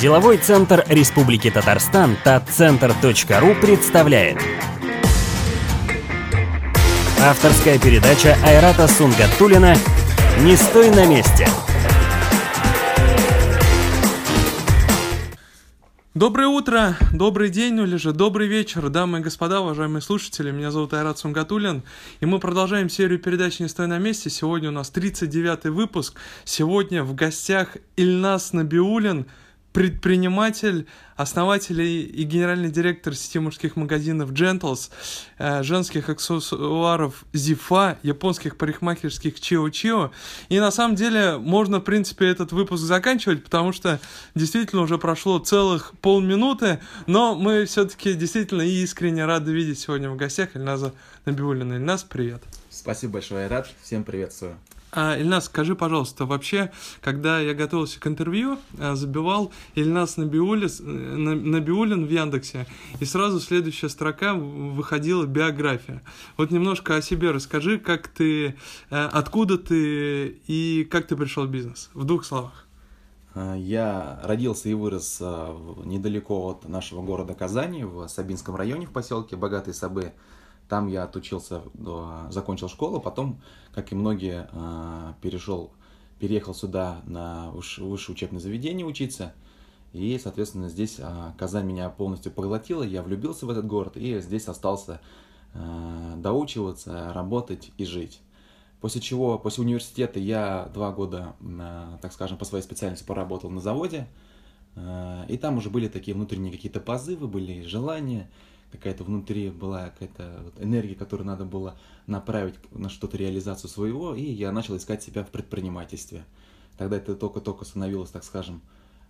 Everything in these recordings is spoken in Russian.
Деловой центр Республики Татарстан татцентр.ру представляет Авторская передача Айрата Сунгатулина «Не стой на месте» Доброе утро, добрый день или же добрый вечер, дамы и господа, уважаемые слушатели. Меня зовут Айрат Сунгатулин, и мы продолжаем серию передач «Не стой на месте». Сегодня у нас 39-й выпуск. Сегодня в гостях Ильнас Набиулин – предприниматель, основатель и генеральный директор сети мужских магазинов Gentles, э, женских аксессуаров Зифа, японских парикмахерских Чио Чио. И на самом деле можно, в принципе, этот выпуск заканчивать, потому что действительно уже прошло целых полминуты, но мы все-таки действительно искренне рады видеть сегодня в гостях Ильназа Набиулина. Ильназ, привет. Спасибо большое, Рад. Всем приветствую. А, Ильнас, скажи, пожалуйста, вообще, когда я готовился к интервью, а, забивал Ильнас Набиулис, э, Набиулин в Яндексе, и сразу следующая строка выходила биография. Вот немножко о себе расскажи, как ты, э, откуда ты и как ты пришел в бизнес, в двух словах. А, я родился и вырос недалеко от нашего города Казани, в Сабинском районе, в поселке Богатые Сабы. Там я отучился, закончил школу, потом, как и многие, а, перешел, переехал сюда на высшее учебное заведение учиться. И, соответственно, здесь а, Казань меня полностью поглотила, я влюбился в этот город и здесь остался доучиваться, работать и жить. После чего, после университета я два года, так скажем, по своей специальности поработал на заводе. И там уже были такие внутренние какие-то позывы, были желания какая-то внутри была какая-то вот энергия, которую надо было направить на что-то реализацию своего, и я начал искать себя в предпринимательстве. Тогда это только-только становилось, так скажем,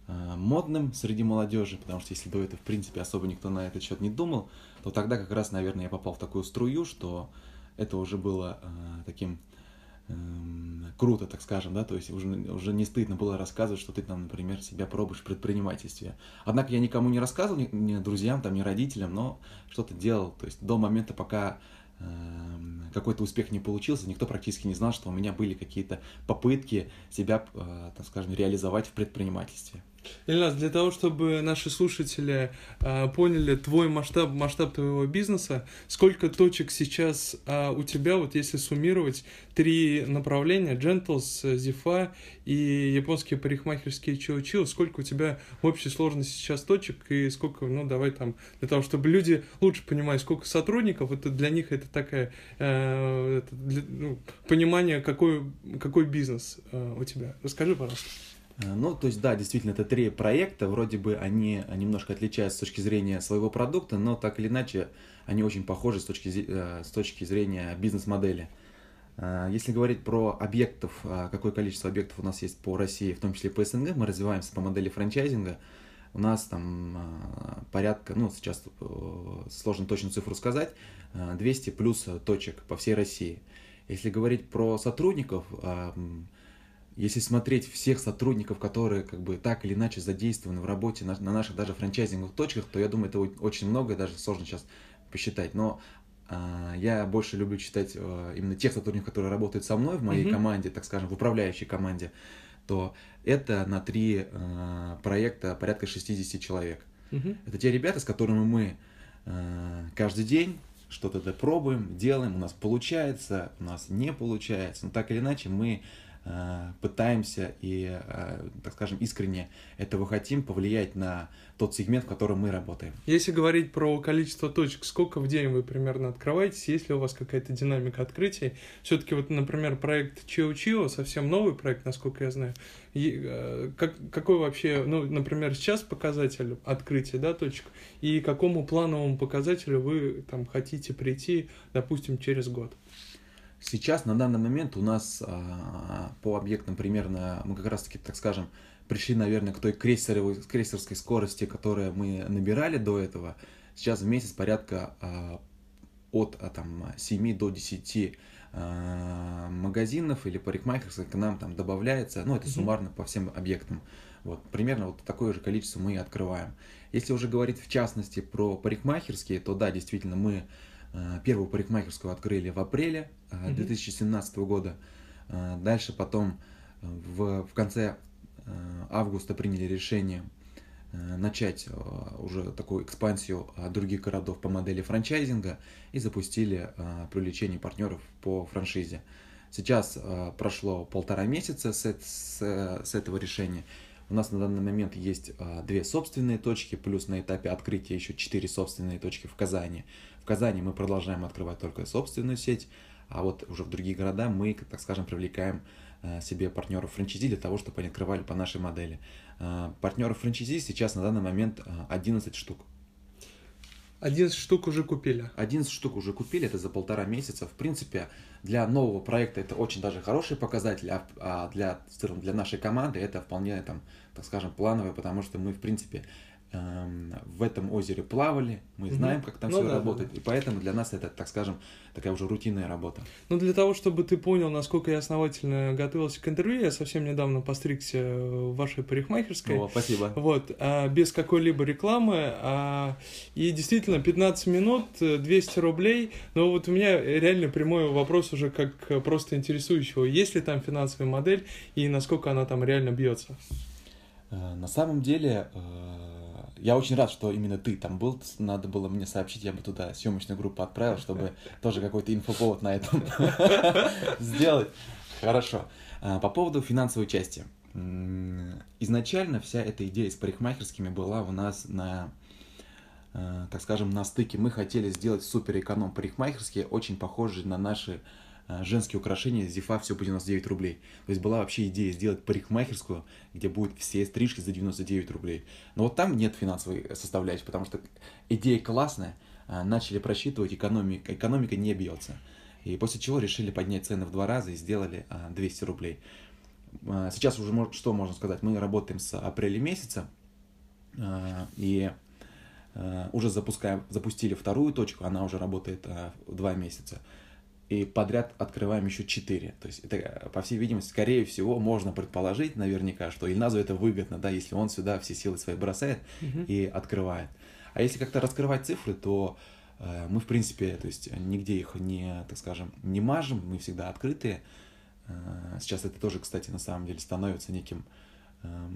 э, модным среди молодежи, потому что если до этого, в принципе, особо никто на этот счет не думал, то тогда как раз, наверное, я попал в такую струю, что это уже было э, таким круто, так скажем, да, то есть уже, уже не стыдно было рассказывать, что ты там, например, себя пробуешь в предпринимательстве. Однако я никому не рассказывал, ни, ни друзьям, там, ни родителям, но что-то делал, то есть до момента, пока э, какой-то успех не получился, никто практически не знал, что у меня были какие-то попытки себя, э, так скажем, реализовать в предпринимательстве. Ильнас, для того, чтобы наши слушатели э, поняли твой масштаб, масштаб твоего бизнеса, сколько точек сейчас э, у тебя, вот если суммировать, три направления, Gentles, Зифа и японские парикмахерские Чио-Чио, сколько у тебя в общей сложности сейчас точек и сколько, ну, давай там, для того, чтобы люди лучше понимали, сколько сотрудников, это для них это такая, э, это для, ну, понимание, какой, какой бизнес э, у тебя. Расскажи, пожалуйста. Э, ну, то есть, да, действительно, это три проекта, вроде бы они немножко отличаются с точки зрения своего продукта, но так или иначе они очень похожи с точки, э, с точки зрения бизнес-модели. Э, если говорить про объектов, какое количество объектов у нас есть по России, в том числе по СНГ, мы развиваемся по модели франчайзинга, у нас там порядка, ну, сейчас сложно точную цифру сказать, 200 плюс точек по всей России. Если говорить про сотрудников, если смотреть всех сотрудников, которые как бы так или иначе задействованы в работе на, на наших даже франчайзинговых точках, то я думаю, это очень много, даже сложно сейчас посчитать. Но э, я больше люблю читать э, именно тех сотрудников, которые работают со мной в моей mm-hmm. команде, так скажем, в управляющей команде, то это на три э, проекта порядка 60 человек. Mm-hmm. Это те ребята, с которыми мы э, каждый день что-то пробуем, делаем, у нас получается, у нас не получается, но так или иначе мы пытаемся и, э, так скажем, искренне этого хотим повлиять на тот сегмент, в котором мы работаем. Если говорить про количество точек, сколько в день вы примерно открываетесь, есть ли у вас какая-то динамика открытий? Все-таки вот, например, проект Чио Чио, совсем новый проект, насколько я знаю. И, э, как, какой вообще, ну, например, сейчас показатель открытия, да, точек, и какому плановому показателю вы там хотите прийти, допустим, через год? Сейчас, на данный момент, у нас а, по объектам примерно, мы как раз таки, так скажем, пришли, наверное, к той крейсеровой, крейсерской скорости, которую мы набирали до этого. Сейчас в месяц порядка а, от а, там, 7 до 10 а, магазинов или парикмахерских к нам там добавляется, ну, это суммарно по всем объектам. Вот, примерно вот такое же количество мы открываем. Если уже говорить в частности про парикмахерские, то да, действительно, мы первую парикмахерскую открыли в апреле 2017 э, года. Э, дальше потом в, в конце августа приняли решение начать уже такую экспансию других городов по модели франчайзинга и запустили привлечение партнеров по франшизе. Сейчас прошло полтора месяца с, с, с этого решения. У нас на данный момент есть две собственные точки, плюс на этапе открытия еще четыре собственные точки в Казани. В Казани мы продолжаем открывать только собственную сеть, а вот уже в другие города мы, так скажем, привлекаем э, себе партнеров франчайзи для того, чтобы они открывали по нашей модели. Э, партнеров франчайзи сейчас на данный момент 11 э, штук. 11 штук уже купили. 11 штук уже купили, это за полтора месяца. В принципе, для нового проекта это очень даже хороший показатель, а для, для нашей команды это вполне, там, так скажем, плановое, потому что мы, в принципе, в этом озере плавали, мы знаем, как там ну, все да, работает, да. и поэтому для нас это, так скажем, такая уже рутинная работа. Ну, для того, чтобы ты понял, насколько я основательно готовился к интервью, я совсем недавно постригся в вашей парикмахерской. О, спасибо. Вот, а, без какой-либо рекламы, а, и действительно 15 минут, 200 рублей, но вот у меня реально прямой вопрос уже как просто интересующего, есть ли там финансовая модель и насколько она там реально бьется? Э, на самом деле, э, я очень рад, что именно ты там был. Надо было мне сообщить, я бы туда съемочную группу отправил, чтобы тоже какой-то инфоповод на этом сделать. Хорошо. А, по поводу финансовой части. Изначально вся эта идея с парикмахерскими была у нас на, э, так скажем, на стыке. Мы хотели сделать супер эконом парикмахерские, очень похожие на наши женские украшения, зифа все по 99 рублей. То есть была вообще идея сделать парикмахерскую, где будут все стрижки за 99 рублей. Но вот там нет финансовой составляющей, потому что идея классная, э, начали просчитывать, экономика, экономика не бьется. И после чего решили поднять цены в два раза и сделали 200 э, рублей. Сейчас уже что можно сказать? Мы работаем с апреля месяца и уже запускаем, запустили вторую точку, она уже работает два месяца и подряд открываем еще 4. То есть это, по всей видимости, скорее всего, можно предположить наверняка, что Ильназу это выгодно, да, если он сюда все силы свои бросает uh-huh. и открывает. А если как-то раскрывать цифры, то э, мы, в принципе, то есть нигде их не, так скажем, не мажем, мы всегда открытые. Э, сейчас это тоже, кстати, на самом деле становится неким э,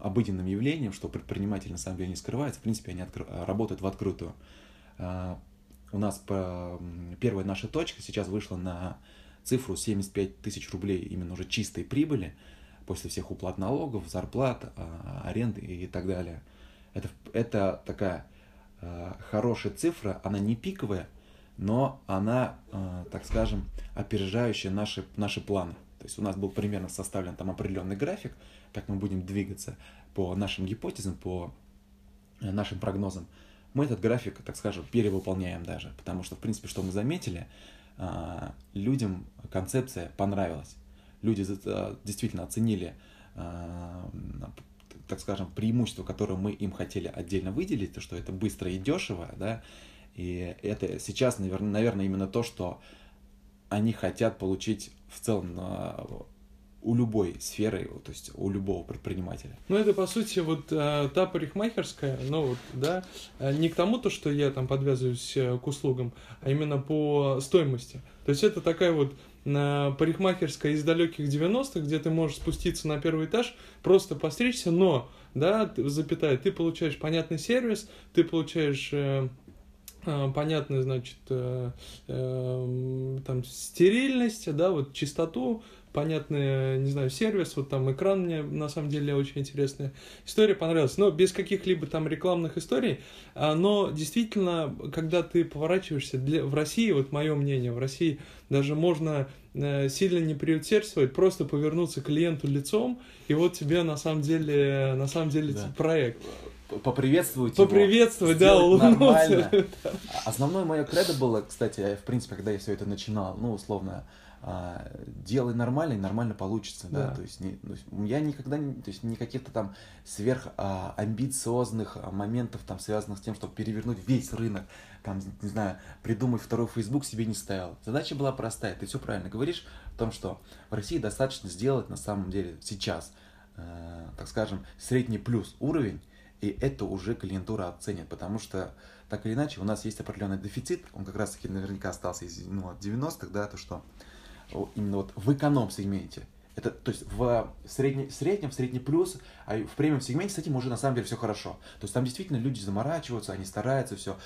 обыденным явлением, что предприниматели на самом деле не скрываются, в принципе, они откры- работают в открытую. У нас по, первая наша точка сейчас вышла на цифру 75 тысяч рублей именно уже чистой прибыли после всех уплат налогов, зарплат, а, аренды и так далее. Это, это такая а, хорошая цифра, она не пиковая, но она, а, так скажем, опережающая наши, наши планы. То есть у нас был примерно составлен там определенный график, как мы будем двигаться по нашим гипотезам, по э, нашим прогнозам мы этот график, так скажем, перевыполняем даже, потому что, в принципе, что мы заметили, а, людям концепция понравилась. Люди а, действительно оценили, а, так скажем, преимущество, которое мы им хотели отдельно выделить, то, что это быстро и дешево, да, и это сейчас, наверное, именно то, что они хотят получить в целом у любой сферы, то есть у любого предпринимателя. Ну, это, по сути, вот э, та парикмахерская, ну, вот, да, э, не к тому, то, что я там подвязываюсь э, к услугам, а именно по стоимости. То есть это такая вот парикмахерская из далеких 90-х, где ты можешь спуститься на первый этаж, просто постричься, но, да, запятая, ты получаешь понятный сервис, ты получаешь э, понятно, значит, э, э, там стерильность, да, вот чистоту, понятный, не знаю, сервис, вот там экран мне на самом деле очень интересная история понравилась, но без каких-либо там рекламных историй, а, но действительно, когда ты поворачиваешься, для, в России, вот мое мнение, в России даже можно э, сильно не приусердствовать, просто повернуться клиенту лицом, и вот тебе на самом деле, на самом деле да. проект поприветствовать Поприветствовать, его, да, улыбнуться. Основное мое кредо было, кстати, в принципе, когда я все это начинал, ну, условно, а, делай нормально, и нормально получится, да, да? то есть, не, то есть я никогда, не, то есть не каких-то там сверх а, амбициозных а, моментов, там, связанных с тем, чтобы перевернуть весь рынок, там, не знаю, придумать второй Facebook себе не ставил. Задача была простая, ты все правильно говоришь в том, что в России достаточно сделать на самом деле сейчас, э, так скажем, средний плюс уровень, и это уже клиентура оценит, потому что так или иначе у нас есть определенный дефицит, он как раз таки наверняка остался из ну, от 90-х, да, то что именно вот в эконом-сегменте Это, то есть в средне, среднем, в средний плюс, а в премиум сегменте с этим уже на самом деле все хорошо. То есть там действительно люди заморачиваются, они стараются, все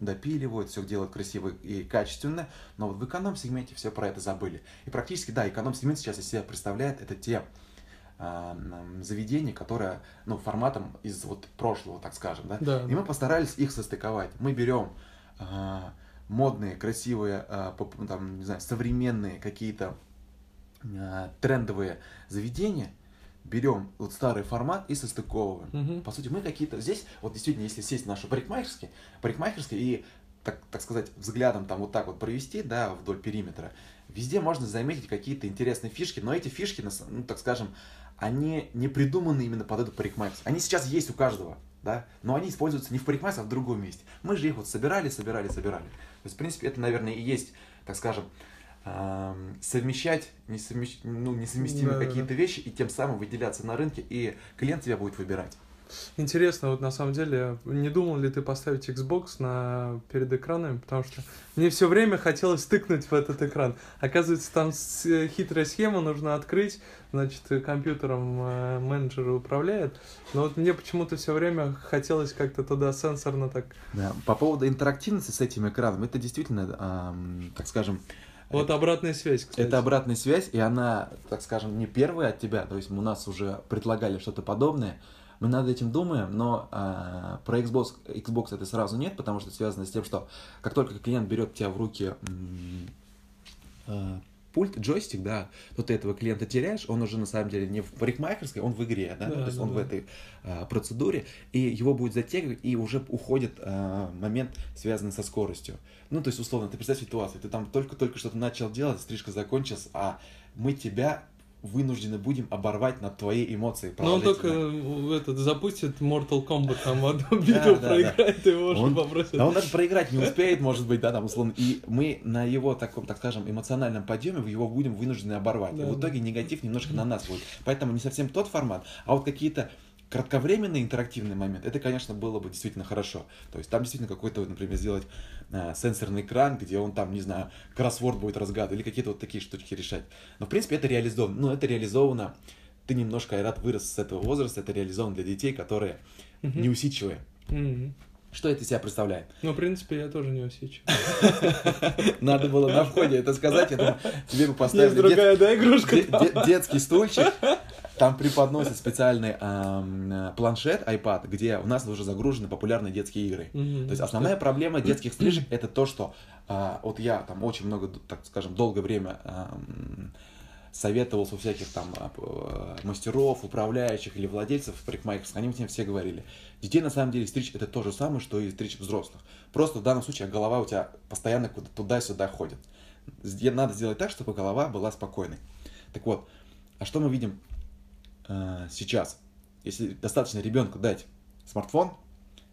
допиливают, все делают красиво и качественно, но вот в эконом-сегменте все про это забыли. И практически, да, эконом-сегмент сейчас из себя представляет, это те э, заведения, которые, ну, форматом из вот прошлого, так скажем, да. Да. И мы постарались их состыковать. Мы берем э, модные, красивые, поп- там, не знаю, современные какие-то э, трендовые заведения, берем вот старый формат и состыковываем. Мгм. По сути, мы какие-то здесь, вот действительно, если сесть в нашу парикмахерские, парикмахерские и, так, так сказать, взглядом там вот так вот провести, да, вдоль периметра, везде можно заметить какие-то интересные фишки, но эти фишки, ну, так скажем, они не придуманы именно под эту парикмахерскую. Они сейчас есть у каждого, да, но они используются не в парикмахерской, а в другом месте. Мы же их вот собирали, собирали, собирали. То есть, в принципе, это, наверное, и есть, так скажем, эм, совмещать несовмещ... ну, несовместимые Да-да-да. какие-то вещи и тем самым выделяться на рынке, и клиент тебя будет выбирать. Интересно, вот на самом деле, не думал ли ты поставить Xbox на перед экранами, потому что мне все время хотелось тыкнуть в этот экран. Оказывается, там э, хитрая схема, нужно открыть, значит, э, компьютером э, менеджеры управляют. Но вот мне почему-то все время хотелось как-то туда сенсорно так. Да. По поводу интерактивности с этим экраном, это действительно, эм, так скажем, Вот обратная связь, кстати. Это обратная связь, и она, так скажем, не первая от тебя. То есть у нас уже предлагали что-то подобное. Мы над этим думаем, но а, про Xbox, Xbox это сразу нет, потому что это связано с тем, что как только клиент берет тебя в руки а, пульт, джойстик, да, то ты этого клиента теряешь, он уже на самом деле не в парикмахерской, он в игре, да, Да, то есть да, он в да. этой а, процедуре, и его будет затягивать, и уже уходит а, момент, связанный со скоростью. Ну, то есть, условно, ты представь ситуацию, ты там только-только что-то начал делать, стрижка закончилась, а мы тебя вынуждены будем оборвать на твои эмоции. Но он только э, этот запустит Mortal Kombat, там одну да. проиграет, и его уже попросят. Да он даже проиграть не успеет, может быть, да, там, условно. И мы на его таком, так скажем, эмоциональном подъеме его будем вынуждены оборвать. И в итоге негатив немножко на нас будет. Поэтому не совсем тот формат, а вот какие-то кратковременный интерактивный момент, это, конечно, было бы действительно хорошо. То есть там действительно какой-то, например, сделать а, сенсорный экран, где он там, не знаю, кроссворд будет разгадывать, или какие-то вот такие штучки решать. Но, в принципе, это реализовано. Ну, это реализовано, ты немножко, Айрат, вырос с этого возраста, это реализовано для детей, которые Мгм. неусидчивые. Мгм. Что это из себя представляет? Ну, в принципе, я тоже не усечу. Надо было на входе это сказать, я думаю, тебе бы Есть поставили дет- другая, да, игрушка? де- де- детский стульчик, там преподносит специальный ам, э, планшет, iPad, где у нас уже загружены популярные детские игры. Мгм. То есть основная проблема детских стрижек это то, что а, вот я там очень много, так скажем, долгое время ам, советовался у всяких там а, э, мастеров, управляющих или владельцев парикмахерских, они мне все говорили, детей на самом деле стричь это то же самое, что и стричь взрослых. Просто в данном случае голова у тебя постоянно куда туда-сюда ходит. Надо сделать так, чтобы голова была спокойной. Так вот, а что мы видим э, сейчас? Если достаточно ребенку дать смартфон,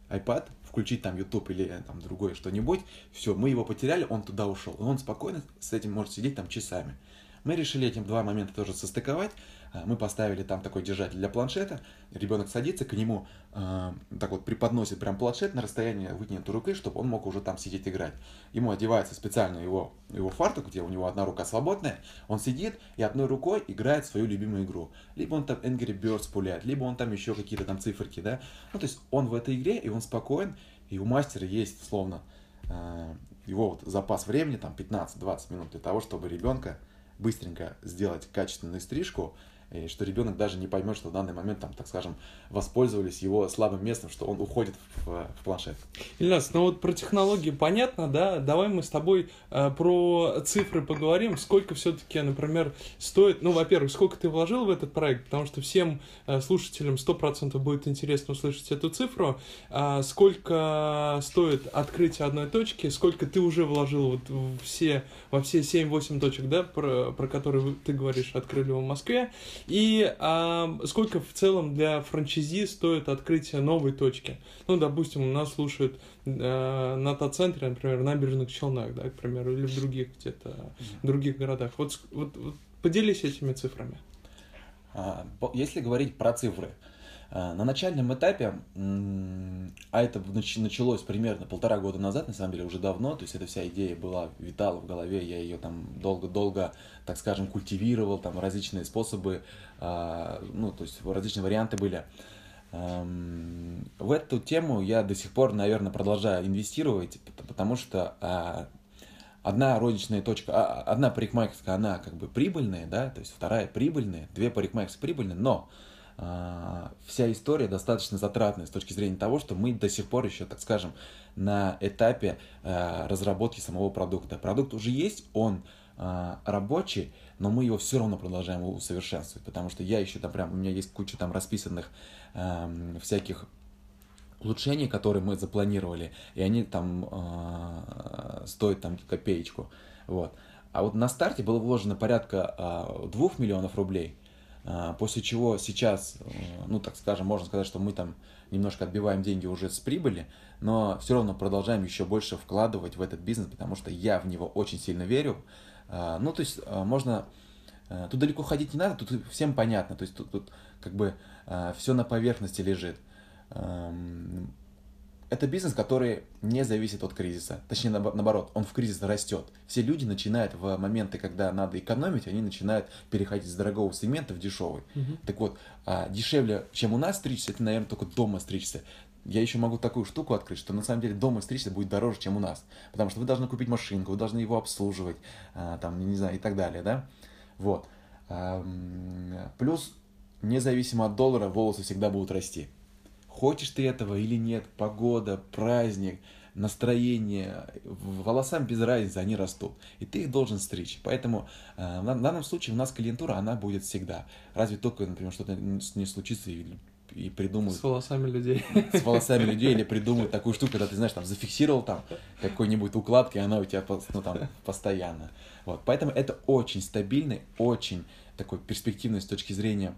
iPad, включить там YouTube или э, там другое что-нибудь, все, мы его потеряли, он туда ушел. И он спокойно с этим может сидеть там часами. Мы решили этим два момента тоже состыковать. А, Мы поставили там такой держатель для планшета. Ребенок садится, к нему э, так вот преподносит прям планшет на расстоянии вытянутой руки, чтобы он мог уже там сидеть играть. Ему одевается специально его, его фартук, где у него одна рука свободная. Он сидит и одной рукой играет свою любимую игру. Либо он там Angry Birds пуляет, либо он там еще какие-то там циферки, да. Ну, то есть он в этой игре, и он спокоен, и у мастера есть, словно, э, его вот запас времени, там 15-20 минут для того, чтобы ребенка быстренько сделать качественную стрижку, и что ребенок даже не поймет, что в данный момент, там, так скажем, воспользовались его слабым местом, что он уходит в, в планшет. Ильнас, ну вот про технологии понятно, да? Давай мы с тобой э, про цифры поговорим. Сколько все-таки, например, стоит... Ну, во-первых, сколько ты вложил в этот проект? Потому что всем э, слушателям 100% будет интересно услышать эту цифру. А сколько стоит открытие одной точки? Сколько ты уже вложил вот в все, во все 7-8 точек, да, про, про которые ты говоришь, открыли в Москве? И а, сколько в целом для франчайзи стоит открытие новой точки? Ну, допустим, у нас слушают э, на Та-центре, например, в набережных Челнах, да, к примеру, или в других где-то, в других городах. Вот, вот, вот поделись этими цифрами. А, Если говорить про цифры, А, на начальном этапе, а это началось примерно полтора года назад, на самом деле уже давно, то есть эта вся идея была, витала в голове, я ее там долго-долго, так скажем, культивировал, там различные способы, а, ну, то есть различные варианты были. В эту тему я до сих пор, наверное, продолжаю инвестировать, потому что а, одна розничная точка, одна парикмахерская, она как бы прибыльная, да, то есть вторая прибыльная, две парикмахерские прибыльные, но а, вся история достаточно затратная с точки зрения того, что мы до сих пор еще, так скажем, на этапе а, разработки самого продукта. Продукт уже есть, он а, рабочий, но мы его все равно продолжаем усовершенствовать, потому что я еще там прям, у меня есть куча там расписанных э, всяких улучшений, которые мы запланировали, и они там э, стоят там копеечку, вот. А вот на старте было вложено порядка э, 2 миллионов рублей, после чего сейчас, э, ну, так скажем, можно сказать, что мы там немножко отбиваем деньги уже с прибыли, но все равно продолжаем еще больше вкладывать в этот бизнес, потому что я в него очень сильно верю. А, ну, то есть а, можно... Тут далеко ходить не надо, тут всем понятно, то есть тут, тут как бы все на поверхности лежит это бизнес, который не зависит от кризиса. Точнее, наоборот, он в кризис растет. Все люди начинают в моменты, когда надо экономить, они начинают переходить с дорогого сегмента в дешевый. Угу. Так вот, а, дешевле, чем у нас стричься, это, наверное, только дома стричься. Я еще могу такую штуку открыть, что на самом деле дома стричься будет дороже, чем у нас. Потому что вы должны купить машинку, вы должны его обслуживать, а, там, не знаю, и так далее, да? Вот. Плюс, независимо от доллара, волосы всегда будут расти. Хочешь ты этого или нет, погода, праздник, настроение, волосам без разницы, они растут. И ты их должен стричь. Поэтому э, в данном случае у нас клиентура, она будет всегда. Разве только, например, что-то не случится и, и придумают... С волосами людей. С волосами людей или придумают такую штуку, когда ты, знаешь, там зафиксировал там какой-нибудь укладкой, и она у тебя ну, там, постоянно. Вот. Поэтому это очень стабильный, очень такой перспективный с точки зрения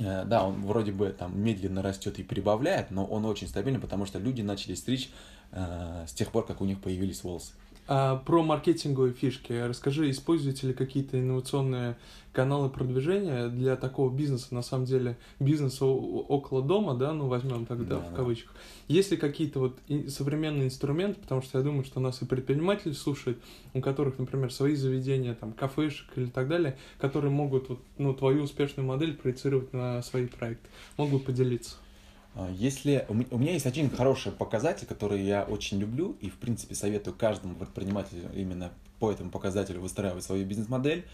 да, он вроде бы там медленно растет и прибавляет, но он очень стабильный, потому что люди начали стричь э, с тех пор, как у них появились волосы. А про маркетинговые фишки. Расскажи, используете ли какие-то инновационные каналы продвижения для такого бизнеса, на самом деле, бизнеса около дома, да, ну возьмем тогда да, в кавычках. Да. Есть ли какие-то вот современные инструменты, потому что я думаю, что нас и предприниматели слушают, у которых, например, свои заведения, там, кафешек или так далее, которые могут вот, ну, твою успешную модель проецировать на свои проекты. Могут поделиться. А, если у меня есть один хороший показатель, который я очень люблю и в принципе советую каждому предпринимателю именно по этому показателю выстраивать свою бизнес-модель.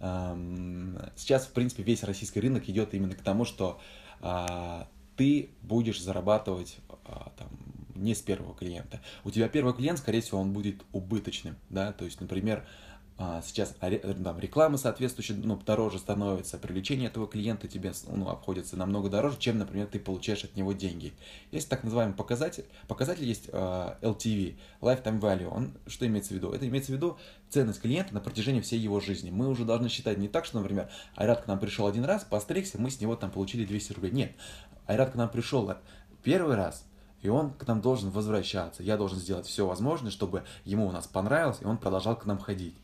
Сейчас в принципе весь российский рынок идет именно к тому, что а, ты будешь зарабатывать а, там, не с первого клиента. У тебя первый клиент, скорее всего, он будет убыточным, да, то есть, например, сейчас там, реклама соответствующая ну, дороже становится, привлечение этого клиента тебе ну, обходится намного дороже, чем, например, ты получаешь от него деньги. Есть так называемый показатель. Показатель есть uh, LTV, Lifetime Value. Он что имеется в виду? Это имеется в виду ценность клиента на протяжении всей его жизни. Мы уже должны считать не так, что, например, Айрат к нам пришел один раз, постригся, мы с него там получили 200 рублей. Нет, Айрат к нам пришел первый раз, и он к нам должен возвращаться. Я должен сделать все возможное, чтобы ему у нас понравилось, и он продолжал к нам ходить.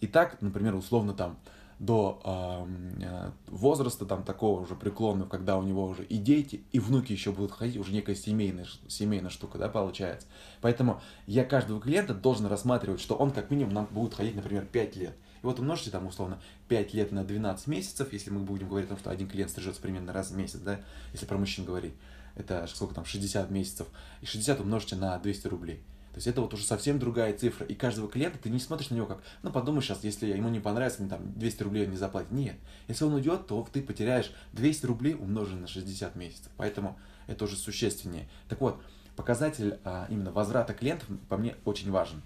И так, например, условно там до э, возраста там такого уже преклонного, когда у него уже и дети, и внуки еще будут ходить, уже некая семейная, семейная штука, да, получается. Поэтому я каждого клиента должен рассматривать, что он как минимум нам будет ходить, например, 5 лет. И вот умножьте там условно 5 лет на 12 месяцев, если мы будем говорить о том, что один клиент стрижется примерно раз в месяц, да, если про мужчин говорить, это сколько там, 60 месяцев, и 60 умножьте на 200 рублей. То есть это вот уже совсем другая цифра. И каждого клиента ты не смотришь на него как, ну подумай сейчас, если ему не понравится, мне там 200 рублей он не заплатит. Нет. Если он уйдет, то ты потеряешь 200 рублей умноженное на 60 месяцев. Поэтому это уже существеннее. Так вот, показатель а, именно возврата клиентов по мне очень важен.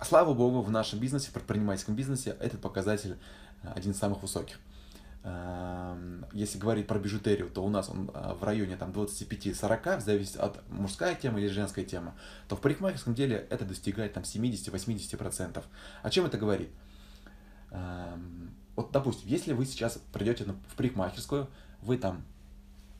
Слава богу, в нашем бизнесе, в предпринимательском бизнесе, этот показатель а, один из самых высоких. Эм, если говорить про бижутерию, то у нас он э, в районе там 25-40, зависит от мужская тема или женская тема, то в парикмахерском деле это достигает там 70-80%. О чем это говорит? Эм, вот, допустим, если вы сейчас придете в парикмахерскую, вы там,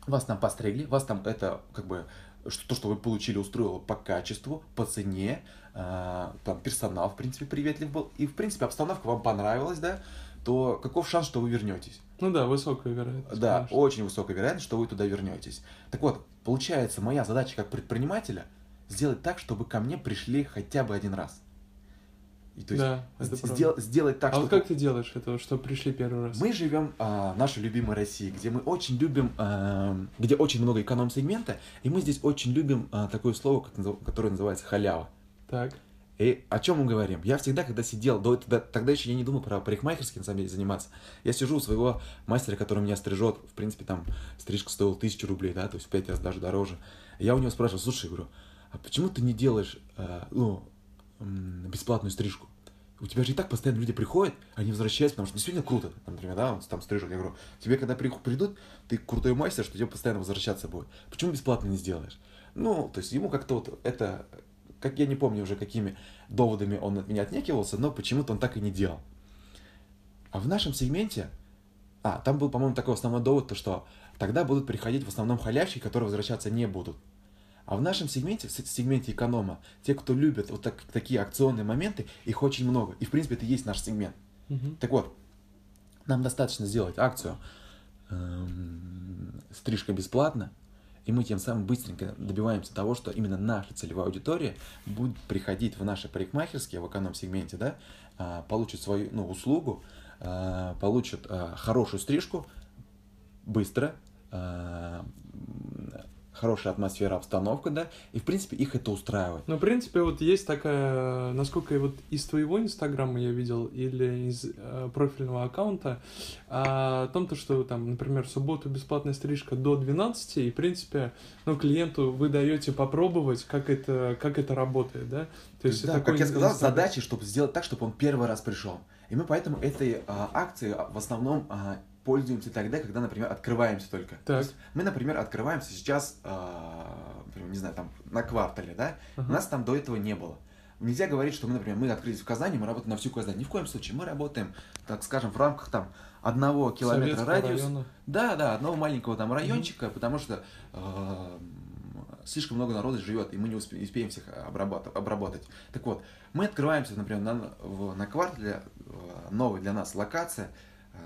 вас там постригли, вас там это как бы то, что вы получили, устроило по качеству, по цене, э, там персонал, в принципе, приветлив был, и, в принципе, обстановка вам понравилась, да, то каков шанс, что вы вернетесь? Ну да, высокая вероятность. Да, конечно. очень высокая вероятность, что вы туда вернетесь. Так вот, получается, моя задача как предпринимателя сделать так, чтобы ко мне пришли хотя бы один раз. И, то есть Да, это с- правда. сдел- сделать так, а вот чтобы... как ты делаешь это, что пришли первый раз? Мы живем а, в нашей любимой России, где мы очень любим, а, где очень много эконом-сегмента, и мы здесь очень любим а, такое слово, которое называется халява. Так. И о чем мы говорим? Я всегда, когда сидел, до, тогда, тогда еще я не думал про парикмахерский на самом деле заниматься. Я сижу у своего мастера, который меня стрижет. В принципе, там стрижка стоила тысячу рублей, да, то есть в пять раз даже дороже. Я у него спрашиваю, слушай, говорю, а почему ты не делаешь э, ну, бесплатную стрижку? У тебя же и так постоянно люди приходят, они возвращаются, потому что действительно круто, например, да, он там стрижет. Я говорю, тебе когда при- придут, ты крутой мастер, что тебе постоянно возвращаться будет. Почему бесплатно не сделаешь? Ну, то есть ему как-то вот это, как я не помню уже, какими доводами он от меня отнекивался, но почему-то он так и не делал. А в нашем сегменте, а, там был, по-моему, такой основной довод, то что тогда будут приходить в основном халявщики, которые возвращаться не будут. А в нашем сегменте, в сегменте эконома, те, кто любят вот так- такие акционные моменты, их очень много. И, в принципе, это и есть наш сегмент. Мгм. Так вот, нам достаточно сделать акцию эм, стрижка бесплатно, и мы тем самым быстренько добиваемся того, что именно наша целевая аудитория будет приходить в наши парикмахерские в эконом-сегменте, да, а, получит свою ну, услугу, а, получит а, хорошую стрижку быстро, хорошая атмосфера, обстановка, да, и в принципе их это устраивает. Ну, в принципе, вот есть такая, насколько вот из твоего инстаграма я видел или из э, профильного аккаунта, а, о том, то, что там, например, в субботу бесплатная стрижка до 12, и, в принципе, ну, клиенту вы даете попробовать, как это, как это работает, да? То есть да, такой как я сказал, инстаграм. задача, чтобы сделать так, чтобы он первый раз пришел. И мы поэтому этой а, акцией а, в основном а, пользуемся тогда, когда, например, открываемся только. То Так. есть мы, например, открываемся сейчас, а, например, не знаю, там на квартале, да? Ага. У нас там до этого не было. Нельзя говорить, что мы, например, мы открылись в Казани, мы работаем на всю Казань. Ни в коем случае. Мы работаем, так скажем, в рамках там одного километра Советского радиуса. района. Да, да, одного маленького там райончика, потому что э, слишком много народа живет, и мы не успе- успеем всех обрабатывать, обработать. Так вот, мы открываемся, например, на, в- на квартале, э, новая для нас локация, э,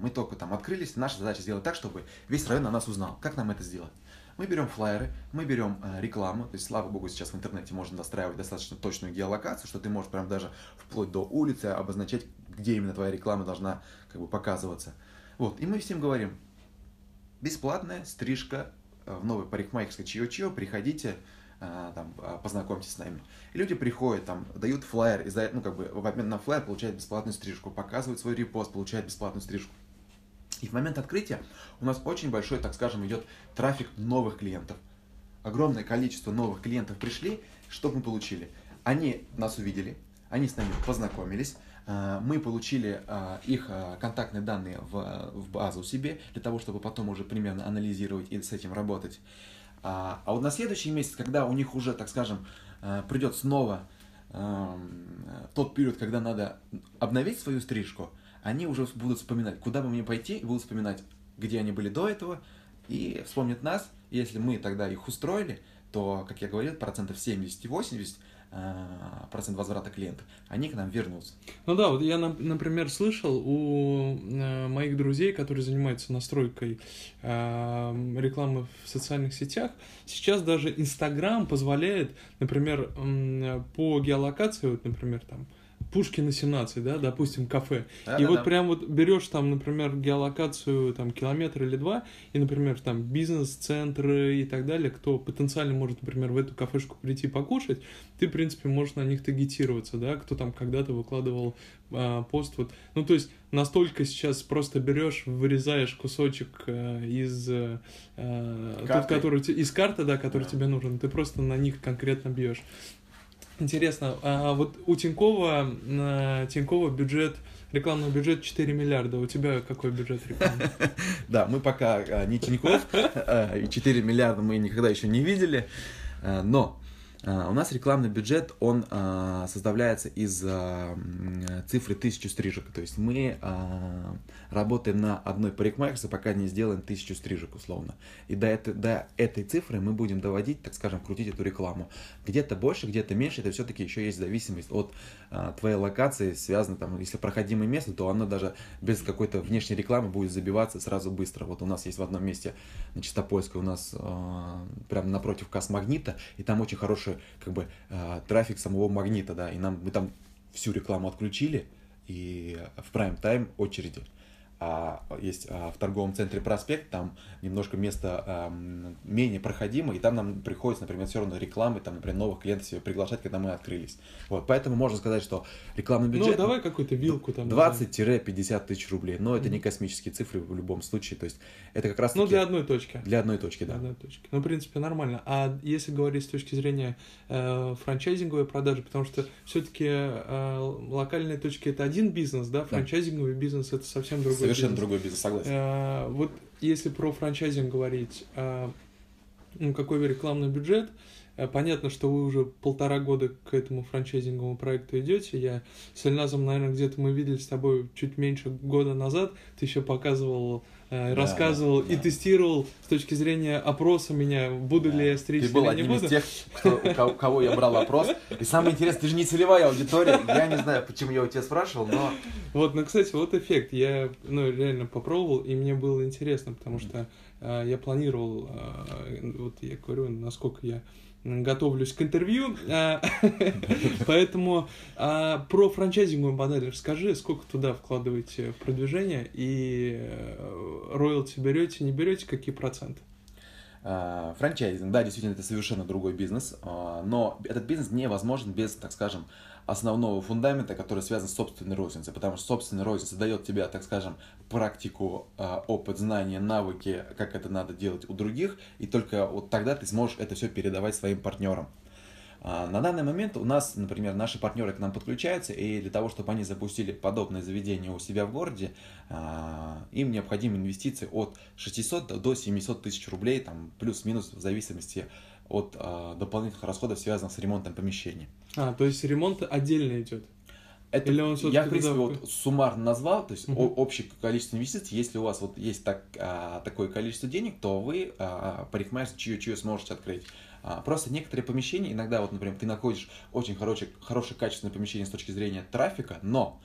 мы только там открылись, наша задача сделать так, чтобы весь район о нас узнал. Как нам это сделать? Мы берем флайеры, мы берем э, рекламу, то есть, слава богу, сейчас в интернете можно достраивать достаточно точную геолокацию, что ты можешь прям даже вплоть до улицы обозначать, где именно твоя реклама должна как бы показываться. Вот, и мы всем говорим, бесплатная стрижка э, в новой парикмахерской Чио-Чио, приходите, э, там, познакомьтесь с нами. И люди приходят, там, дают флаер, и за, ну, как бы, в обмен на флаер получают бесплатную стрижку, показывают свой репост, получают бесплатную стрижку. И в момент открытия у нас очень большой, так скажем, идет трафик новых клиентов. Огромное количество новых клиентов пришли, что мы получили? Они нас увидели, они с нами познакомились, э, мы получили э, их э, контактные данные в, базу себе, для того, чтобы потом уже примерно анализировать и с этим работать. А, а вот на следующий месяц, когда у них уже, так скажем, придет снова тот период, когда надо обновить свою стрижку, они уже будут вспоминать, куда бы мне пойти, и будут вспоминать, где они были до этого, и вспомнят нас. И Если мы тогда их устроили, то, как я говорил, процентов 70 и 80 э, процент возврата клиентов, они к нам вернутся. Ну да, вот я, нап- например, слышал у э, моих друзей, которые занимаются настройкой э, рекламы в социальных сетях, сейчас даже Инстаграм позволяет, например, по геолокации, вот, например, там, Пушкина 17, да, допустим, кафе. и Да-да-да. вот прям вот берешь там, например, геолокацию там километр или два, и, например, там бизнес-центры и так далее, кто потенциально может, например, в эту кафешку прийти покушать, ты, в принципе, можешь на них таргетироваться, да, кто там когда-то выкладывал а, пост, вот, ну, то есть настолько сейчас просто берешь, вырезаешь кусочек э, из э, э, тот, который из карты, да, который Да. тебе нужен, ты просто на них конкретно бьешь. Интересно, а вот у Тинькова, э, Тинькова бюджет, рекламный бюджет 4 миллиарда. У тебя какой бюджет рекламы? Да, мы пока э, не Тинькофф, э, и 4 миллиарда мы никогда еще не видели, но А, у нас рекламный бюджет, он а, составляется из а, цифры тысячу стрижек. То есть мы работаем на одной парикмахерской, пока не сделаем тысячу стрижек условно. И до, этой, до этой цифры мы будем доводить, так скажем, крутить эту рекламу. Где-то больше, где-то меньше, это все-таки еще есть зависимость от твоей локации, связано там, если проходимое место, то оно даже без какой-то внешней рекламы будет забиваться сразу быстро. Вот у нас есть в одном месте на Чистопольской у нас прямо напротив касс Магнита, и там очень хороший больше как бы э, трафик самого магнита, да, и нам мы там всю рекламу отключили, и в прайм-тайм очереди а есть а, в торговом центре проспект, там немножко место а, менее проходимо, и там нам приходится, например, все равно рекламы, там, например, новых клиентов себе приглашать, когда мы открылись. Вот, поэтому можно сказать, что рекламный ну, бюджет... Ну, давай какую-то вилку там. 20-50 тысяч рублей, но это не космические цифры в любом случае, то есть это как раз... Ну, для одной точки. Для одной точки, да. Для одной точки. Ну, в принципе, нормально. А если говорить с точки зрения э, франчайзинговой продажи, потому что все-таки э, локальные точки это один бизнес, да, франчайзинговый да. бизнес это совсем другой Совершенно другой бизнес, согласен. А, вот если про франчайзинг говорить, а, ну, какой рекламный бюджет, э, Понятно, что вы уже полтора года к этому франчайзинговому проекту идете. Я с Эльназом, наверное, где-то мы видели с тобой чуть меньше года назад. Ты еще показывал Э, рассказывал да, и тестировал с точки зрения опроса меня, буду да. ли я стричь Ты был или одним не буду. из тех, кто, у кого я брал опрос. И самое интересное, ты же не целевая аудитория. Я не знаю, почему я у тебя спрашивал, но... Вот, ну, кстати, вот эффект. Я, ну, реально попробовал, и мне было интересно, потому что э, я планировал, э, вот я говорю, насколько я готовлюсь к интервью, а, поэтому а, про франчайзинговую модель расскажи, сколько туда вкладываете в продвижение и э, роялти берете, не берете, какие проценты? А, франчайзинг, да, действительно, это совершенно другой бизнес, но этот бизнес невозможен без, так скажем, основного фундамента, который связан с собственной розницей, потому что собственная розница дает тебе, так скажем, практику, а, опыт, знания, навыки, как это надо делать у других, и только вот тогда ты сможешь это все передавать своим партнерам. А, на данный момент у нас, например, наши партнеры к нам подключаются, и для того, чтобы они запустили подобное заведение у себя в городе, а, им необходимы инвестиции от 600 до 700 тысяч рублей, там плюс-минус в зависимости от дополнительных расходов, связанных с ремонтом помещений. А, то есть ремонт отдельно идет? Это Или он я, в принципе, туда... вот суммарно назвал, то есть uh-huh. общее количество инвестиций. Если у вас вот есть так, а, такое количество денег, то вы а, парикмахерскую чью-чью сможете открыть. А, просто некоторые помещения, иногда вот, например, ты находишь очень хорошее, хорошее качественное помещение с точки зрения трафика, но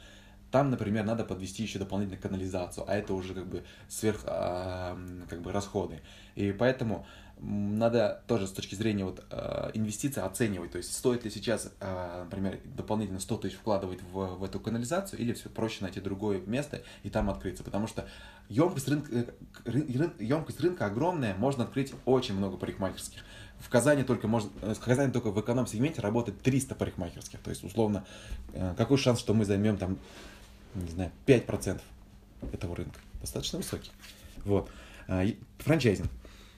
там, например, надо подвести еще дополнительную канализацию, а это уже как бы сверх как бы расходы. И поэтому надо тоже с точки зрения вот, э, инвестиций оценивать, то есть стоит ли сейчас, э, например, дополнительно 100 тысяч вкладывать в, в эту канализацию, или все проще найти другое место и там открыться, потому что емкость рынка, рын, емкость рынка огромная, можно открыть очень много парикмахерских. В Казани только можно, э, в Казани только в эконом-сегменте работает 300 парикмахерских, то есть условно, какой шанс, что мы займем там, не знаю, 5% этого рынка? Достаточно высокий. Вот. Франчайзинг.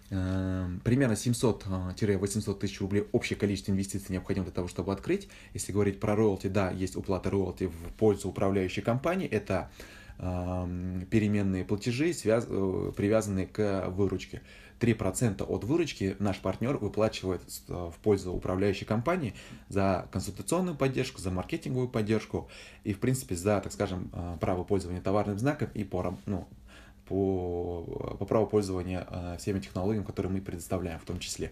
Эм, примерно 700-800 тысяч рублей общее количество инвестиций необходимо для того, чтобы открыть. Если говорить про роялти, да, есть уплата роялти в пользу управляющей компании. Это э, переменные платежи, связ... Э, привязанные к выручке. 3% от выручки наш партнер выплачивает в пользу управляющей компании за консультационную поддержку, за маркетинговую поддержку и, в принципе, за, так скажем, э, право пользования товарным знаком и по, ну, по, по праву пользования э, всеми технологиями, которые мы предоставляем в том числе.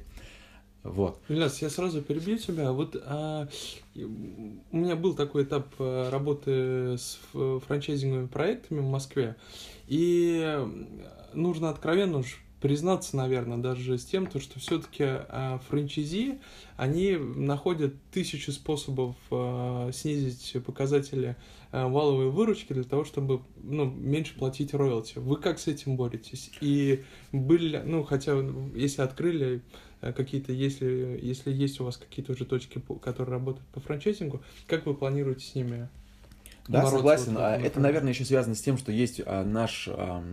Вот. Ильяс, я сразу перебью тебя. Вот а, у меня был такой этап э, работы с франчайзинговыми проектами в Москве, и нужно откровенно уж признаться, наверное, даже с тем, то, что все-таки а, франчайзи, они находят тысячи способов а, снизить показатели а, валовой выручки для того, чтобы ну, меньше платить роялти. Вы как с этим боретесь? И были, ну, хотя, если открыли какие-то, если, если есть у вас какие-то уже точки, которые работают по франчайзингу, как вы планируете с ними да, согласен. Вот, а это, наверное, еще связано с тем, что есть а, наш а,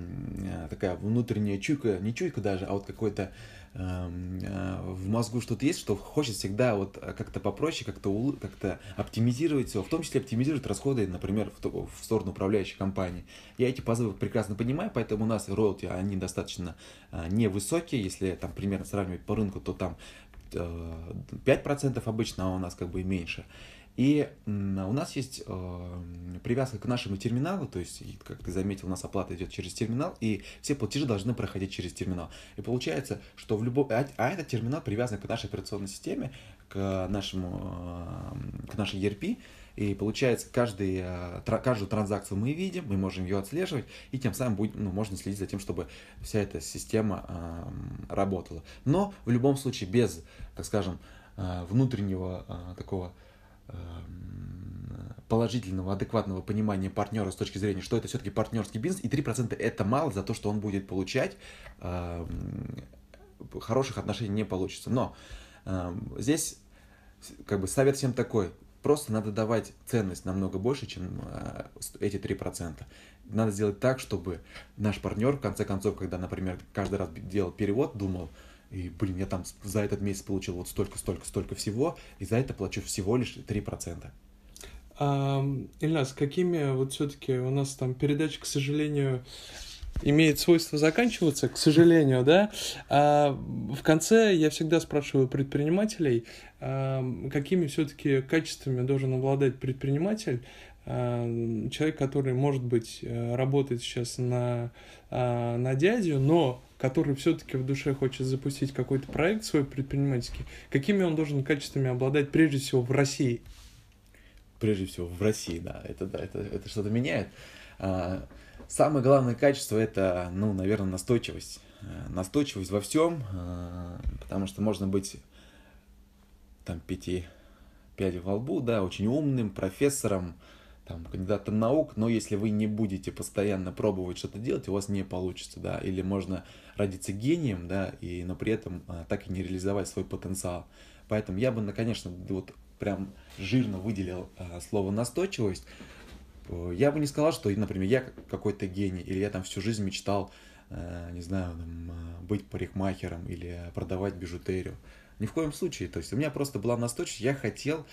такая внутренняя чуйка, не чуйка даже, а вот какой-то а, в мозгу что-то есть, что хочет всегда вот как-то попроще, как-то как оптимизировать все, в том числе оптимизировать расходы, например, в, в сторону управляющей компании. Я эти позывы прекрасно понимаю, поэтому у нас роялти, они достаточно а, невысокие, если там примерно сравнивать по рынку, то там 5% обычно, а у нас как бы меньше. И у нас есть э, привязка к нашему терминалу, то есть, как ты заметил, у нас оплата идет через терминал, и все платежи должны проходить через терминал. И получается, что в любом... А, а этот терминал привязан к нашей операционной системе, к, нашему, э, к нашей ERP, и получается, каждый, э, каждую транзакцию мы видим, мы можем ее отслеживать, и тем самым будет, ну, можно следить за тем, чтобы вся эта система э, работала. Но в любом случае без, так скажем, э, внутреннего э, такого положительного, адекватного понимания партнера с точки зрения, что это все-таки партнерский бизнес, и 3% это мало за то, что он будет получать, эм, хороших отношений не получится. Но эм, здесь как бы совет всем такой, просто надо давать ценность намного больше, чем э, эти 3%. Надо сделать так, чтобы наш партнер, в конце концов, когда, например, каждый раз делал перевод, думал, и, блин, я там за этот месяц получил вот столько, столько, столько всего, и за это плачу всего лишь 3%. А, Ильнас, какими вот все-таки у нас там передача, к сожалению, имеет свойство заканчиваться, к сожалению, да. А в конце я всегда спрашиваю предпринимателей, какими все-таки качествами должен обладать предприниматель, человек, который, может быть, э, работает сейчас на, а, на дядю, но который все-таки в душе хочет запустить какой-то проект свой предпринимательский, какими он должен качествами обладать прежде всего в России? Прежде всего в России, да, это, да, это, это что-то меняет. А, самое главное качество это, ну, наверное, настойчивость. Э, настойчивость во всем, потому что можно быть там пяти пять во лбу, да, очень умным профессором, там, кандидатом наук, но если вы не будете постоянно пробовать что-то делать, у вас не получится, да, или можно родиться гением, да, и, но при этом а, так и не реализовать свой потенциал. Поэтому я бы, конечно, вот прям жирно выделил а, слово настойчивость. Я бы не сказал, что, например, я какой-то гений, или я там всю жизнь мечтал, а, не знаю, там, а, быть парикмахером или продавать бижутерию. Ни в коем случае. То есть у меня просто была настойчивость, я хотел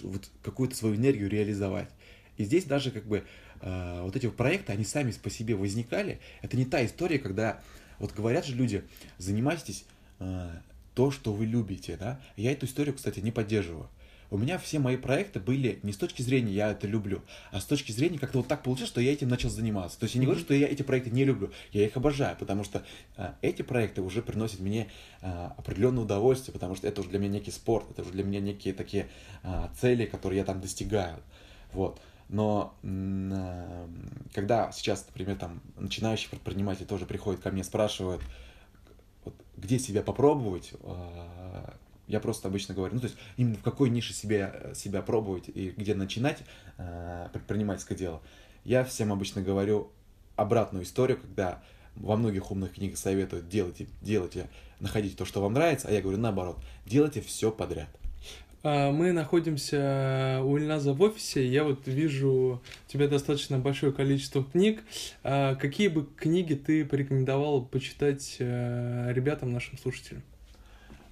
вот какую-то свою энергию реализовать. И здесь даже как бы э, вот эти проекты, они сами по себе возникали. Это не та история, когда вот говорят же люди, занимайтесь э, то, что вы любите, да. Я эту историю, кстати, не поддерживаю. У меня все мои проекты были не с точки зрения «я это люблю», а с точки зрения как-то вот так получилось, что я этим начал заниматься. То есть я не говорю, что я эти проекты не люблю, я их обожаю, потому что э, эти проекты уже приносят мне э, определенное удовольствие, потому что это уже для меня некий спорт, это уже для меня некие такие э, цели, которые я там достигаю. Вот. Но э, когда сейчас, например, там начинающие предприниматели тоже приходят ко мне, спрашивают, вот, где себя попробовать, э, я просто обычно говорю, ну то есть именно в какой нише себя, себя пробовать и где начинать э, предпринимательское дело. Я всем обычно говорю обратную историю, когда во многих умных книгах советуют делайте, делайте, находите то, что вам нравится, а я говорю наоборот, делайте все подряд. А, мы находимся у Ильназа в офисе. Я вот вижу у тебя достаточно большое количество книг. А, какие бы книги ты порекомендовал почитать э, ребятам, нашим слушателям?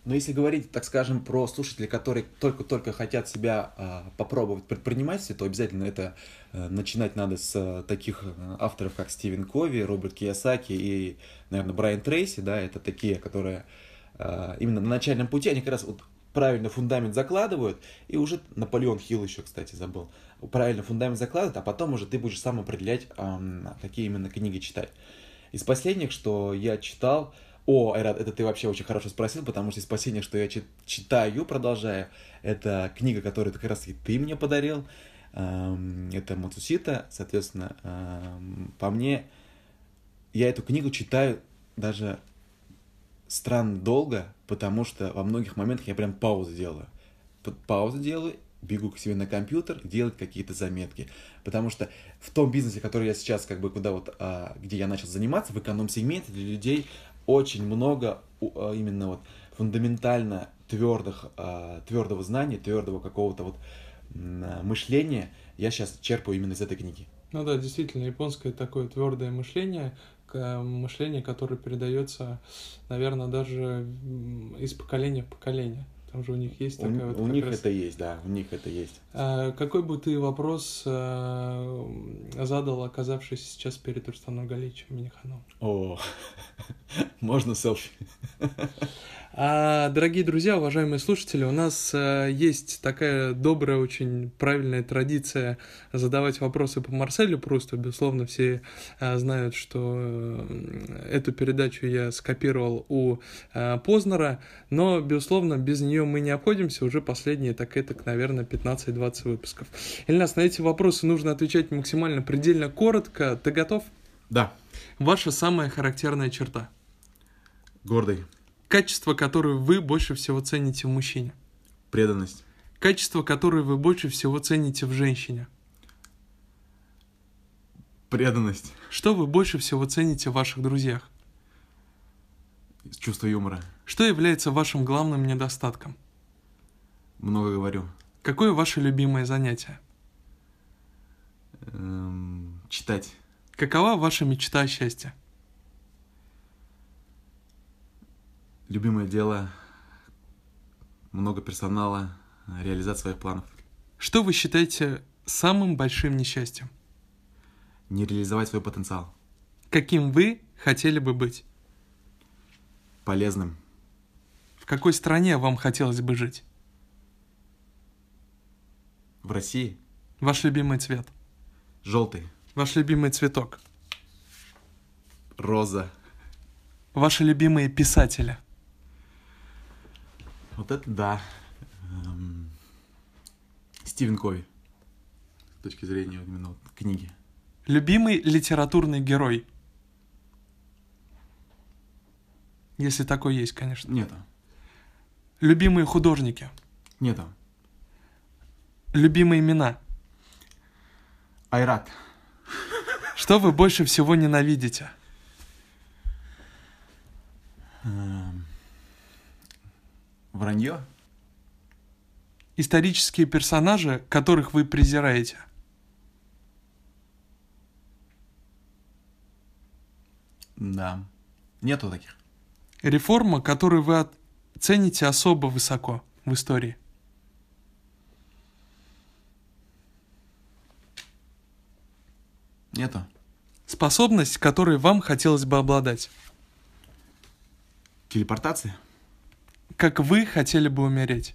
Но если говорить, так скажем, про слушателей, которые только-только хотят себя э, попробовать в предпринимательстве, то обязательно это э, начинать надо с э, таких авторов, как Стивен Кови, Роберт Киясаки и, наверное, Брайан Трейси, да, это такие, которые э, именно на начальном пути, они как раз вот правильно фундамент закладывают, и уже Наполеон Хилл еще, кстати, забыл, правильно фундамент закладывают, а потом уже ты будешь сам определять, какие именно книги читать. Из последних, что я читал, о, Айрат, это ты вообще очень хорошо спросил, потому что из последних, что я читаю, продолжаю, это книга, которую как раз и ты мне подарил, это Мацусита, соответственно, по мне, я эту книгу читаю даже странно долго, потому что во многих моментах я прям паузу делаю. Паузу делаю, бегу к себе на компьютер, делать какие-то заметки. Потому что в том бизнесе, который я сейчас, как бы, куда вот, а, где я начал заниматься, в эконом-сегменте для людей очень много а, именно вот фундаментально твердых, а, твердого знания, твердого какого-то вот а, мышления я сейчас черпаю именно из этой книги. Ну да, действительно, японское такое твердое мышление, мышление, которое передается, наверное, даже из поколения в поколение. Там же у них есть такая у, вот. У них раз... это есть, да, у них это есть. А, какой бы ты вопрос а, задал, оказавшись сейчас перед Рустамом Галичем Миниханом? О, можно селфи. А, дорогие друзья, уважаемые слушатели, у нас а, есть такая добрая, очень правильная традиция задавать вопросы по Марселю Прусту. Безусловно, все а, знают, что а, эту передачу я скопировал у Познера, но, безусловно, без нее мы не обходимся уже последние, так это, наверное, 15-20 выпусков. Ильнас, на эти вопросы нужно отвечать максимально предельно коротко. Ты готов? Да. Ваша самая характерная черта? Гордый. Качество, которое вы больше всего цените в мужчине. Преданность. Качество, которое вы больше всего цените в женщине. Преданность. Что вы больше всего цените в ваших друзьях? Чувство юмора. Что является вашим главным недостатком? Много говорю. Какое ваше любимое занятие? Эм, читать. Какова ваша мечта о счастье? Любимое дело. Много персонала. Реализация своих планов. Что вы считаете самым большим несчастьем? Не реализовать свой потенциал. Каким вы хотели бы быть? Полезным. В какой стране вам хотелось бы жить? В России. Ваш любимый цвет? Желтый. Ваш любимый цветок? Роза. Ваши любимые писатели? Вот это да. Эм, Стивен Кови. С точки зрения именно вот книги. Любимый литературный герой? Если такой есть, конечно. Нету. Любимые художники? Нету. Любимые имена? Айрат. Что вы больше всего ненавидите? Вранье. Исторические персонажи, которых вы презираете? Да. Нету таких. Реформа, которую вы цените особо высоко в истории? Нету. Способность, которой вам хотелось бы обладать? Телепортация. Как вы хотели бы умереть?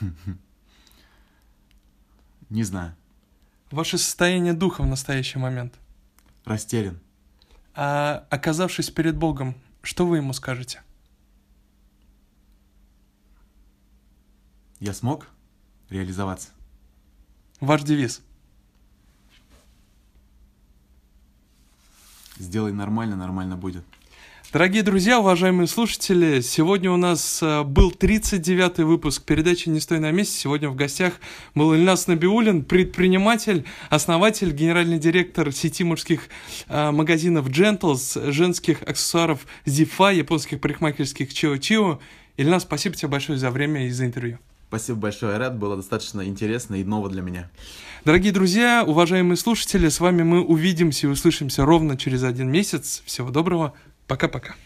Не знаю. Ваше состояние духа в настоящий момент? Растерян. А оказавшись перед Богом, что вы ему скажете? Я смог реализоваться. Ваш девиз? Сделай нормально, нормально будет. Дорогие друзья, уважаемые слушатели, сегодня у нас э, был 39-й выпуск передачи «Не стой на месте». Сегодня в гостях был Ильнас Набиулин, предприниматель, основатель, генеральный директор сети мужских э, магазинов Gentles, женских аксессуаров Zifa, японских парикмахерских Чио Чио. Ильнас, спасибо тебе большое за время и за интервью. Спасибо большое, Рад. Было достаточно интересно и ново для меня. Дорогие друзья, уважаемые слушатели, с вами мы увидимся и услышимся ровно через один месяц. Всего доброго. Пока-пока.